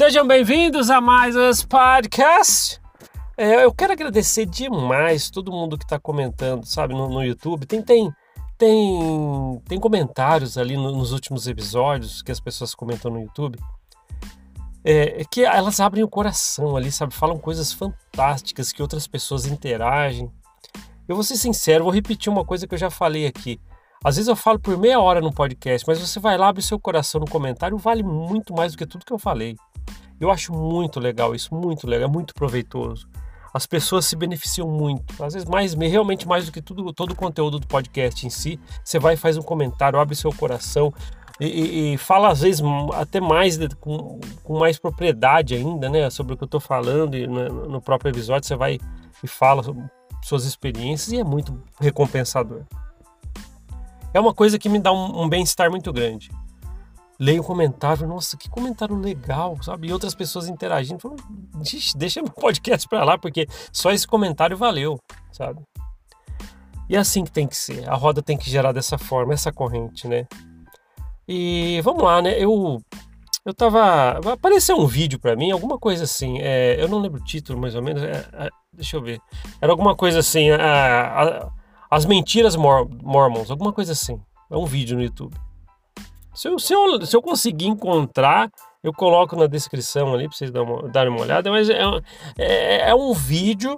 Sejam bem-vindos a mais esse podcast. É, eu quero agradecer demais todo mundo que está comentando, sabe, no, no, YouTube. Tem, tem, tem, tem comentários ali no, nos últimos episódios que as pessoas comentam no YouTube. É, que elas abrem o coração ali, sabe? Falam coisas fantásticas que outras pessoas interagem. Eu vou ser sincero, vou repetir uma coisa que eu já falei aqui. Às vezes eu falo por meia hora no podcast, mas você vai lá, abre seu coração no comentário, vale muito mais do que tudo que eu falei. Eu acho muito legal isso, muito legal, é muito proveitoso. As pessoas se beneficiam muito, às vezes mais, realmente mais do que tudo, todo o conteúdo do podcast em si. Você vai e faz um comentário, abre seu coração e, e, e fala às vezes até mais com, com, mais propriedade ainda, né, sobre o que eu estou falando e no, no próprio episódio você vai e fala suas experiências e é muito recompensador é uma coisa que me dá um, um bem-estar muito grande. Leio o comentário, nossa, que comentário legal, sabe? E outras pessoas interagindo, falam, deixa meu podcast pra lá, porque só esse comentário valeu, sabe? E é assim que tem que ser, a roda tem que gerar dessa forma, essa corrente, né? E vamos lá, né? Eu eu tava. Apareceu um vídeo para mim, alguma coisa assim. É, eu não lembro o título, mais ou menos. É, é, deixa eu ver. Era alguma coisa assim. A, a, as Mentiras Mor Mormons, alguma coisa assim. É um vídeo no YouTube. Se eu, se eu, se eu conseguir encontrar, eu coloco na descrição ali para vocês darem uma, olhada. Mas é, é, é um vídeo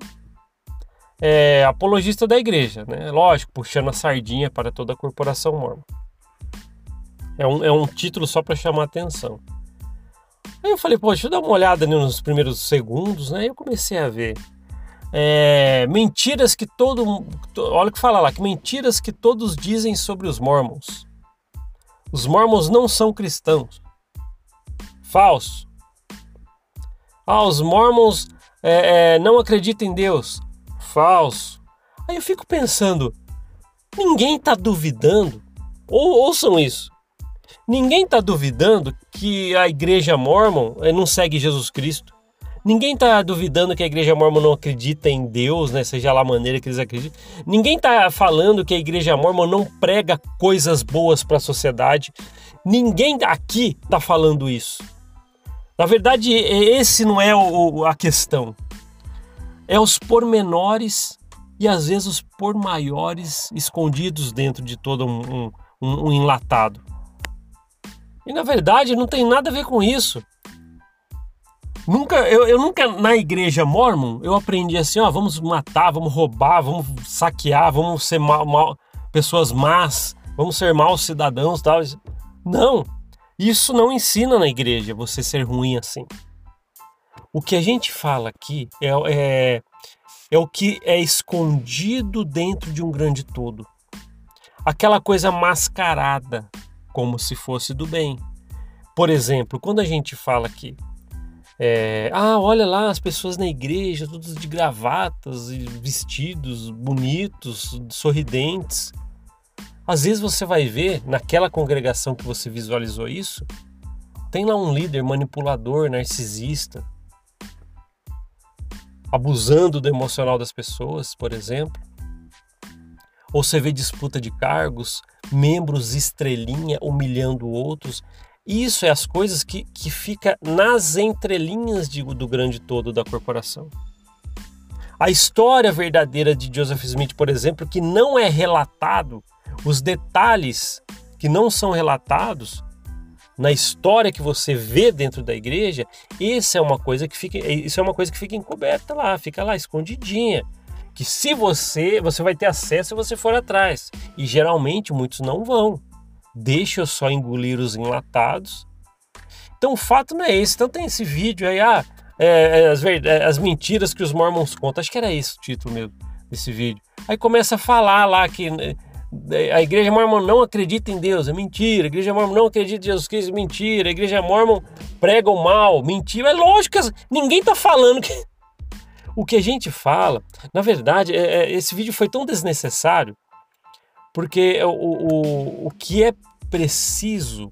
é, apologista da igreja, né? Lógico, puxando a sardinha para toda a corporação mormon. É um, é um título só para chamar atenção. Aí eu falei, pô, deixa eu dar uma olhada nos primeiros segundos, né? Eu comecei a ver é, mentiras que todo olha o que fala lá que mentiras que todos dizem sobre os mormons. Os mormons não são cristãos. Falso. Ah os mormons é, é, não acreditam em Deus. Falso. Aí eu fico pensando ninguém está duvidando ou ouçam isso ninguém está duvidando que a igreja mormon é, não segue Jesus Cristo Ninguém está duvidando que a igreja mormon não acredita em Deus, né? Seja lá a maneira que eles acreditam. Ninguém está falando que a igreja mormon não prega coisas boas para a sociedade. Ninguém aqui está falando isso. Na verdade, esse não é o, a questão. É os pormenores e às vezes os por maiores escondidos dentro de todo um, um, um enlatado. E na verdade não tem nada a ver com isso. Nunca, eu, eu nunca na igreja mormon eu aprendi assim, ó, vamos matar, vamos roubar, vamos saquear, vamos ser mal, mal pessoas más, vamos ser maus cidadãos, tal. Não, isso não ensina na igreja você ser ruim assim. O que a gente fala aqui é, é, é o que é escondido dentro de um grande todo. Aquela coisa mascarada, como se fosse do bem. Por exemplo, quando a gente fala aqui é, ah, olha lá as pessoas na igreja, todas de gravatas e vestidos bonitos, sorridentes. Às vezes você vai ver naquela congregação que você visualizou isso, tem lá um líder manipulador, narcisista, abusando do emocional das pessoas, por exemplo. Ou você vê disputa de cargos, membros estrelinha humilhando outros. Isso é as coisas que, que fica nas entrelinhas de, do grande todo da corporação. A história verdadeira de Joseph Smith, por exemplo, que não é relatado, os detalhes que não são relatados na história que você vê dentro da igreja, isso é uma coisa que fica, isso é uma coisa que fica encoberta lá, fica lá escondidinha, que se você, você vai ter acesso se você for atrás. E geralmente muitos não vão deixa eu só engolir os enlatados. Então o fato não é esse. Então tem esse vídeo aí, ah, é, é as, é, as, mentiras que os mormons contam. Acho que era esse o título mesmo desse vídeo. Aí começa a falar lá que né, a igreja mormon não acredita em Deus, é mentira. A igreja mormon não acredita em Jesus Cristo, é mentira. A igreja mormon prega o mal, mentira. É lógico que ninguém está falando que... O que a gente fala, na verdade, é, é, esse vídeo foi tão desnecessário porque o, o, o que é preciso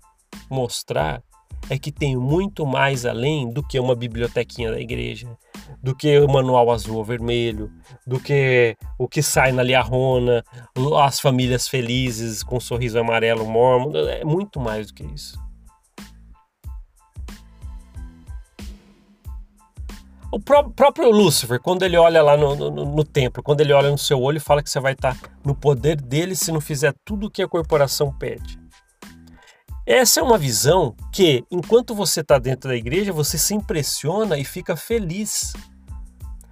mostrar é que tem muito mais além do que uma bibliotequinha da igreja, do que o manual azul ou vermelho, do que o que sai na liarrona, as famílias felizes com um sorriso amarelo mormo, é muito mais do que isso. O pró próprio Lúcifer, quando ele olha lá no, no, no, templo, quando ele olha no seu olho, fala que você vai estar no poder dele se não fizer tudo o que a corporação pede. Essa é uma visão que, enquanto você está dentro da igreja, você se impressiona e fica feliz.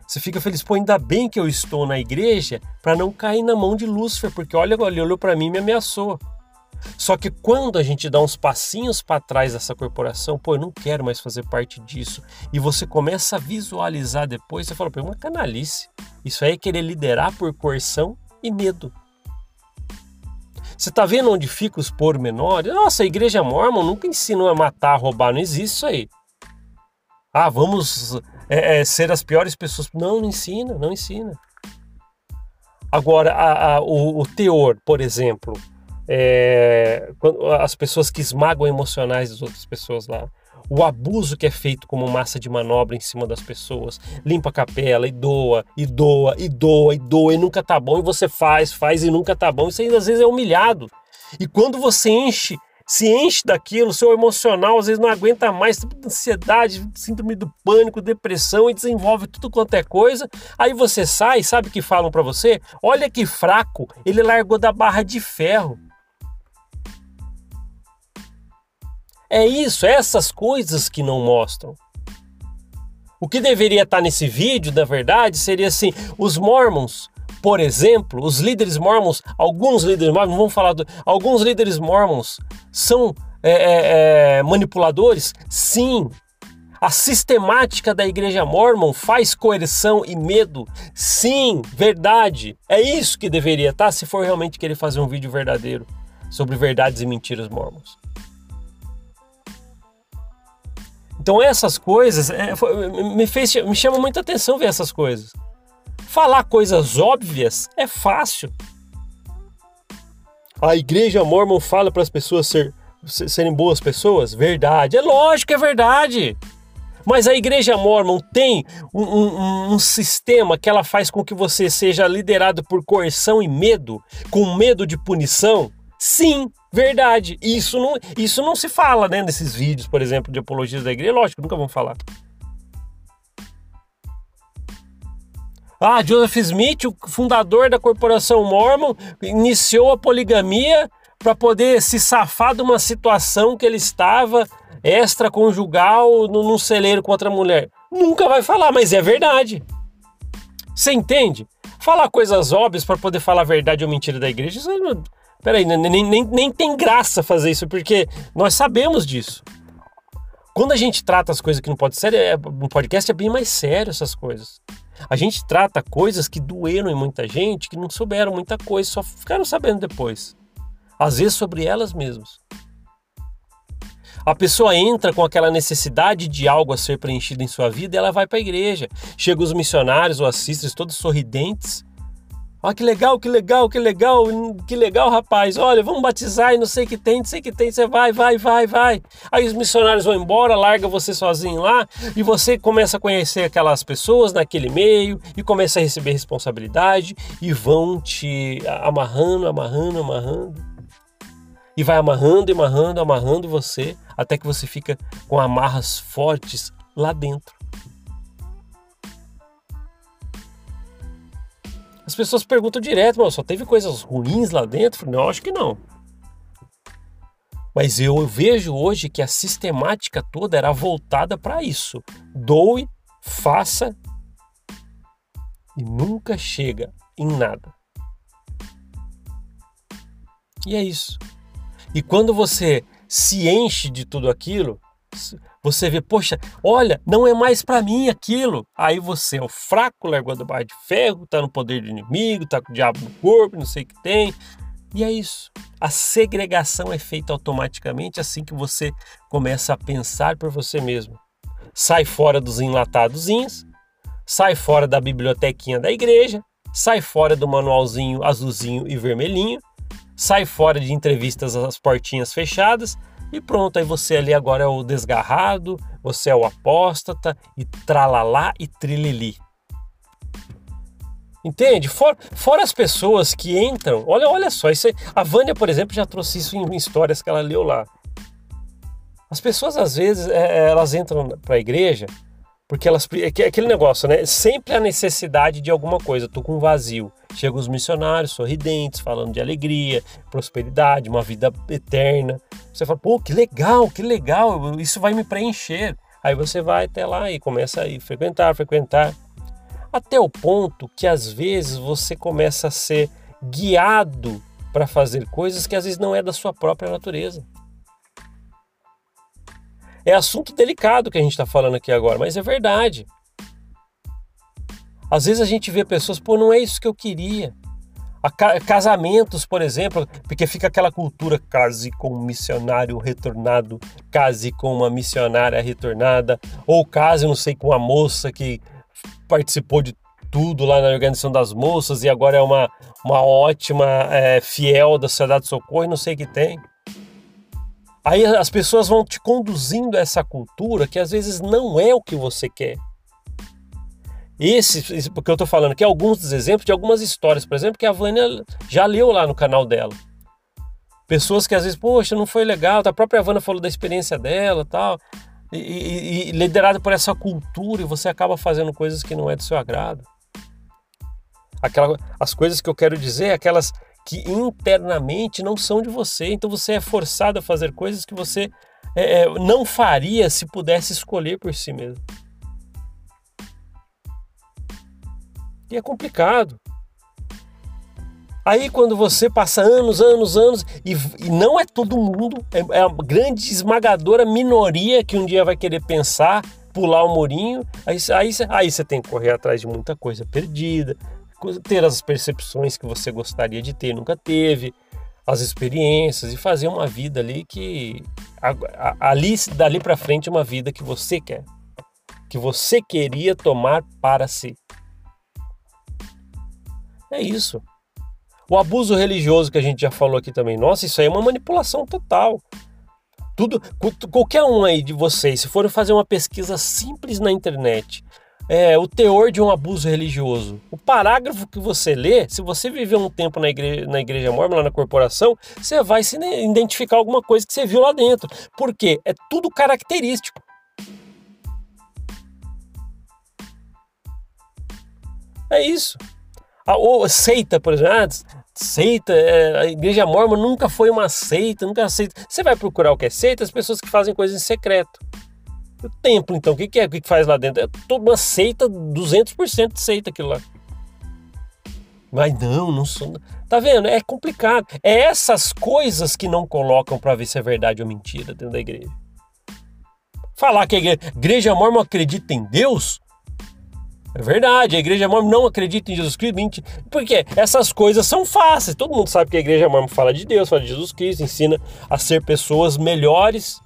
Você fica feliz, pô, ainda bem que eu estou na igreja para não cair na mão de Lúcifer, porque olha, ele olhou para mim e me ameaçou. Só que quando a gente dá uns passinhos para trás dessa corporação, pô, eu não quero mais fazer parte disso, e você começa a visualizar depois, você fala, pô, é uma canalice. Isso aí é querer liderar por coerção e medo. Você está vendo onde fica os pormenores? Nossa, a igreja mormon nunca ensinou a matar, a roubar, não existe isso aí. Ah, vamos é, é, ser as piores pessoas. Não, não ensina, não ensina. Agora, a, a, o, o teor, por exemplo, é, as pessoas que esmagam emocionais das outras pessoas lá, o abuso que é feito como massa de manobra em cima das pessoas, limpa a capela e doa, e doa, e doa, e doa, e nunca tá bom, e você faz, faz e nunca tá bom, isso ainda às vezes é humilhado. E quando você enche, se enche daquilo, seu emocional às vezes não aguenta mais, ansiedade, síndrome do pânico, depressão e desenvolve tudo quanto é coisa. Aí você sai, sabe o que falam para você? Olha que fraco, ele largou da barra de ferro. É isso, é essas coisas que não mostram. O que deveria estar nesse vídeo, na verdade, seria assim: os Mormons, por exemplo, os líderes Mormons, alguns líderes Mormons, vamos falar, do, alguns líderes Mormons são é, é, é, manipuladores? Sim. A sistemática da igreja Mormon faz coerção e medo? Sim, verdade. É isso que deveria estar se for realmente querer fazer um vídeo verdadeiro sobre verdades e mentiras mormons. Então essas coisas é, me fez me chama muita atenção ver essas coisas. Falar coisas óbvias é fácil. A igreja mormon fala para as pessoas ser, serem boas pessoas? Verdade. É lógico é verdade. Mas a igreja mormon tem um, um, um, sistema que ela faz com que você seja liderado por coerção e medo, com medo de punição? Sim, verdade. Isso não, isso não se fala né, nesses vídeos, por exemplo, de apologias da igreja. Lógico, nunca vão falar. Ah, Joseph Smith, o fundador da corporação Mormon, iniciou a poligamia para poder se safar de uma situação que ele estava extraconjugal num celeiro com outra mulher. Nunca vai falar, mas é verdade. Você entende? Falar coisas óbvias para poder falar a verdade ou mentira da igreja, não, Peraí, nem, nem, nem tem graça fazer isso, porque nós sabemos disso. Quando a gente trata as coisas que não pode ser, é, no podcast é bem mais sério essas coisas. A gente trata coisas que doeram em muita gente, que não souberam muita coisa, só ficaram sabendo depois. Às vezes sobre elas mesmas. A pessoa entra com aquela necessidade de algo a ser preenchido em sua vida e ela vai para a igreja. Chega os missionários ou assistentes todos sorridentes Olha que legal, que legal, que legal, que legal, rapaz. Olha, vamos batizar e não sei o que tem, não sei o que tem. Você vai, vai, vai, vai. Aí os missionários vão embora, larga você sozinho lá e você começa a conhecer aquelas pessoas naquele meio e começa a receber responsabilidade e vão te amarrando, amarrando, amarrando. E vai amarrando, amarrando, amarrando você até que você fica com amarras fortes lá dentro. As pessoas perguntam direto, só teve coisas ruins lá dentro? Não, acho que não. Mas eu vejo hoje que a sistemática toda era voltada para isso. Doe, faça e nunca chega em nada. E é isso. E quando você se enche de tudo aquilo, você vê, poxa, olha, não é mais para mim aquilo. Aí você é o fraco, largou da barra de ferro, tá no poder do inimigo, tá com o diabo no corpo, não sei o que tem. E é isso. A segregação é feita automaticamente assim que você começa a pensar por você mesmo. Sai fora dos enlatadozinhos, sai fora da bibliotequinha da igreja, sai fora do manualzinho azulzinho e vermelhinho, sai fora de entrevistas às portinhas fechadas, e pronto, aí você ali agora é o desgarrado, você é o apóstata e tralalá e trilili. Entende? Fora, fora, as pessoas que entram, olha, olha só, isso a Vânia, por exemplo, já trouxe isso em, histórias que ela leu lá. As pessoas, às vezes, é, é elas entram para a igreja Porque elas. É aquele negócio, né? Sempre a necessidade de alguma coisa. Tô com um vazio. Chegam os missionários sorridentes, falando de alegria, prosperidade, uma vida eterna. Você fala, pô, que legal, que legal, isso vai me preencher. Aí você vai até lá e começa a ir frequentar, frequentar. Até o ponto que às vezes você começa a ser guiado para fazer coisas que às vezes não é da sua própria natureza. É assunto delicado que a gente está falando aqui agora, mas é verdade. Às vezes a gente vê pessoas, pô, não é isso que eu queria. Casamentos, por exemplo, porque fica aquela cultura case com um missionário retornado, case com uma missionária retornada, ou case, não sei, com uma moça que participou de tudo lá na organização das moças e agora é uma, uma ótima é, fiel da Sociedade de Socorro e não sei o que tem. Aí as pessoas vão te conduzindo a essa cultura que às vezes não é o que você quer. Esse, porque eu estou falando aqui, alguns dos exemplos de algumas histórias, por exemplo, que a Vânia já leu lá no canal dela. Pessoas que às vezes, poxa, não foi legal, a própria Vânia falou da experiência dela tal. E, e, e liderada por essa cultura, e você acaba fazendo coisas que não é do seu agrado. Aquela, as coisas que eu quero dizer, aquelas que internamente não são de você. Então você é forçado a fazer coisas que você é, é, não faria se pudesse escolher por si mesmo. E é complicado. Aí quando você passa anos, anos, anos, e, e não é todo mundo, é, é, a grande esmagadora minoria que um dia vai querer pensar, pular o murinho, aí, aí, aí você tem que correr atrás de muita coisa perdida, ter as percepções que você gostaria de ter, nunca teve, as experiências e fazer uma vida ali que ali dali para frente uma vida que você quer, que você queria tomar para si. É isso. O abuso religioso que a gente já falou aqui também, nossa, isso aí é uma manipulação total. Tudo, qualquer um aí de vocês, se for fazer uma pesquisa simples na internet é, o teor de um abuso religioso. O parágrafo que você lê, se você viveu um tempo na igreja, na igreja na corporação, você vai se identificar alguma coisa que você viu lá dentro. Por quê? É tudo característico. É isso. Ou, seita, por exemplo, ah, seita, é, a igreja mormon nunca foi uma seita, nunca aceita. Você vai procurar o que é seita, as pessoas que fazem coisas em secreto. O templo, então, o que, que é? O que, que faz lá dentro? É toda uma seita, 200% de seita aquilo lá. Mas não, não sou. Tá vendo? É complicado. É essas coisas que não colocam para ver se é verdade ou mentira dentro da igreja. Falar que a igreja, igreja mormon acredita em Deus? É verdade, a igreja mormon não acredita em Jesus Cristo. Mentira. Porque essas coisas são fáceis. Todo mundo sabe que a igreja mormon fala de Deus, fala de Jesus Cristo, ensina a ser pessoas melhores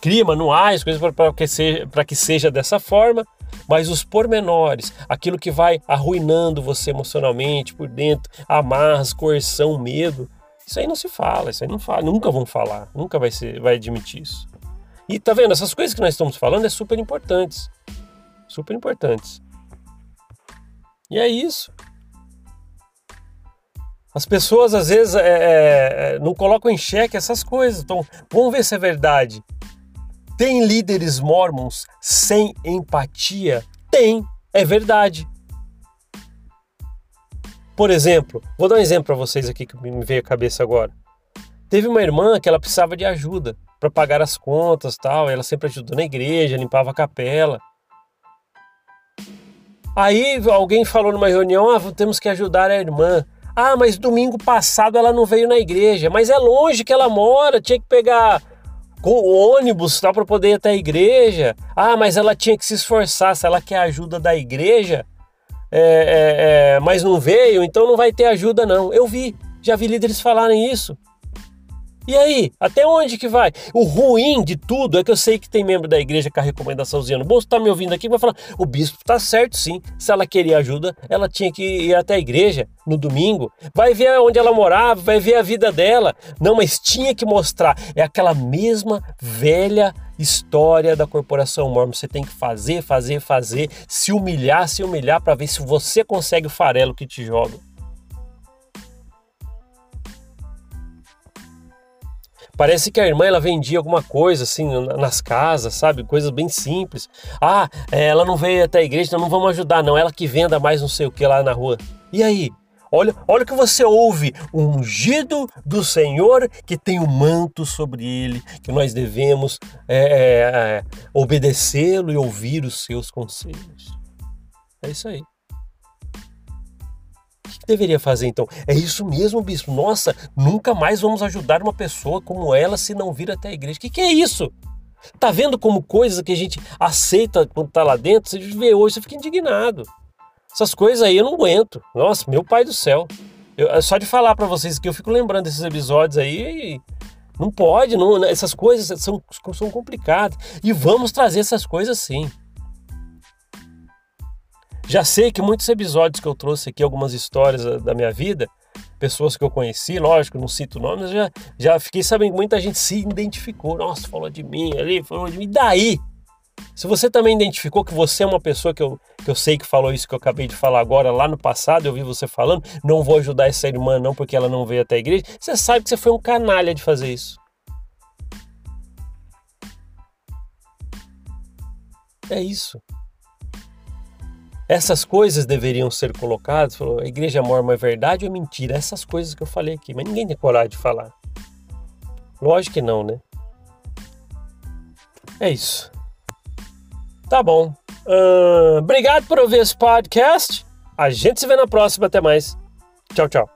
cria manuais, coisas para que, seja, que seja dessa forma, mas os pormenores, aquilo que vai arruinando você emocionalmente por dentro, amarras, coerção, medo, isso aí não se fala, isso aí não fala, nunca vão falar, nunca vai, ser, vai admitir isso. E tá vendo, essas coisas que nós estamos falando é super importantes, super importantes. E é isso. As pessoas às vezes é, é, é não colocam em xeque essas coisas. Então, vamos ver se é verdade. Tem líderes mormons sem empatia? Tem, é verdade. Por exemplo, vou dar um exemplo para vocês aqui que me veio à cabeça agora. Teve uma irmã que ela precisava de ajuda para pagar as contas, tal, ela sempre ajudou na igreja, limpava a capela. Aí alguém falou numa reunião: "Ah, temos que ajudar a irmã". Ah, mas domingo passado ela não veio na igreja, mas é longe que ela mora, tinha que pegar com ônibus tá, para poder ir até a igreja. Ah, mas ela tinha que se esforçar, se ela quer ajuda da igreja, é, é, é, mas não veio, então não vai ter ajuda não. Eu vi, já vi líderes falarem isso. E aí, até onde que vai? O ruim de tudo é que eu sei que tem membro da igreja com a recomendaçãozinha no bolso, tá me ouvindo aqui, vai falar, o bispo tá certo sim, se ela queria ajuda, ela tinha que ir até a igreja no domingo, vai ver onde ela morava, vai ver a vida dela. Não, mas tinha que mostrar, é aquela mesma velha história da corporação mormon, você tem que fazer, fazer, fazer, se humilhar, se humilhar para ver se você consegue o farelo que te joga. Parece que a irmã ela vendia alguma coisa assim nas casas, sabe? Coisas bem simples. Ah, é, ela não veio até a igreja, então não vamos ajudar, não. Ela que venda mais não sei o que lá na rua. E aí? Olha, olha o que você ouve, ungido do Senhor que tem o um manto sobre ele, que nós devemos é, é, é, obedecê-lo e ouvir os seus conselhos. É isso aí. Que deveria fazer então? É isso mesmo, bispo. Nossa, nunca mais vamos ajudar uma pessoa como ela se não vir até a igreja. O que, que é isso? Tá vendo como coisas que a gente aceita quando tá lá dentro, você vê hoje, você fica indignado. Essas coisas aí eu não aguento. Nossa, meu pai do céu. Eu, só de falar para vocês que eu fico lembrando desses episódios aí, não pode, não, essas coisas são, são complicadas. E vamos trazer essas coisas sim. Já sei que muitos episódios que eu trouxe aqui, algumas histórias da minha vida, pessoas que eu conheci, lógico, não cito nomes, já, já fiquei sabendo que muita gente se identificou. Nossa, falou de mim ali, falou de mim. E daí? Se você também identificou que você é uma pessoa que eu, que eu sei que falou isso que eu acabei de falar agora, lá no passado eu vi você falando, não vou ajudar essa irmã não porque ela não veio até a igreja, você sabe que você foi um canalha de fazer isso. É isso. Essas coisas deveriam ser colocadas. Falou, a igreja mormon é verdade ou é mentira? Essas coisas que eu falei aqui, mas ninguém tem coragem de falar. Lógico que não, né? É isso. Tá bom. Uh, obrigado por ouvir esse podcast. A gente se vê na próxima. Até mais. Tchau, tchau.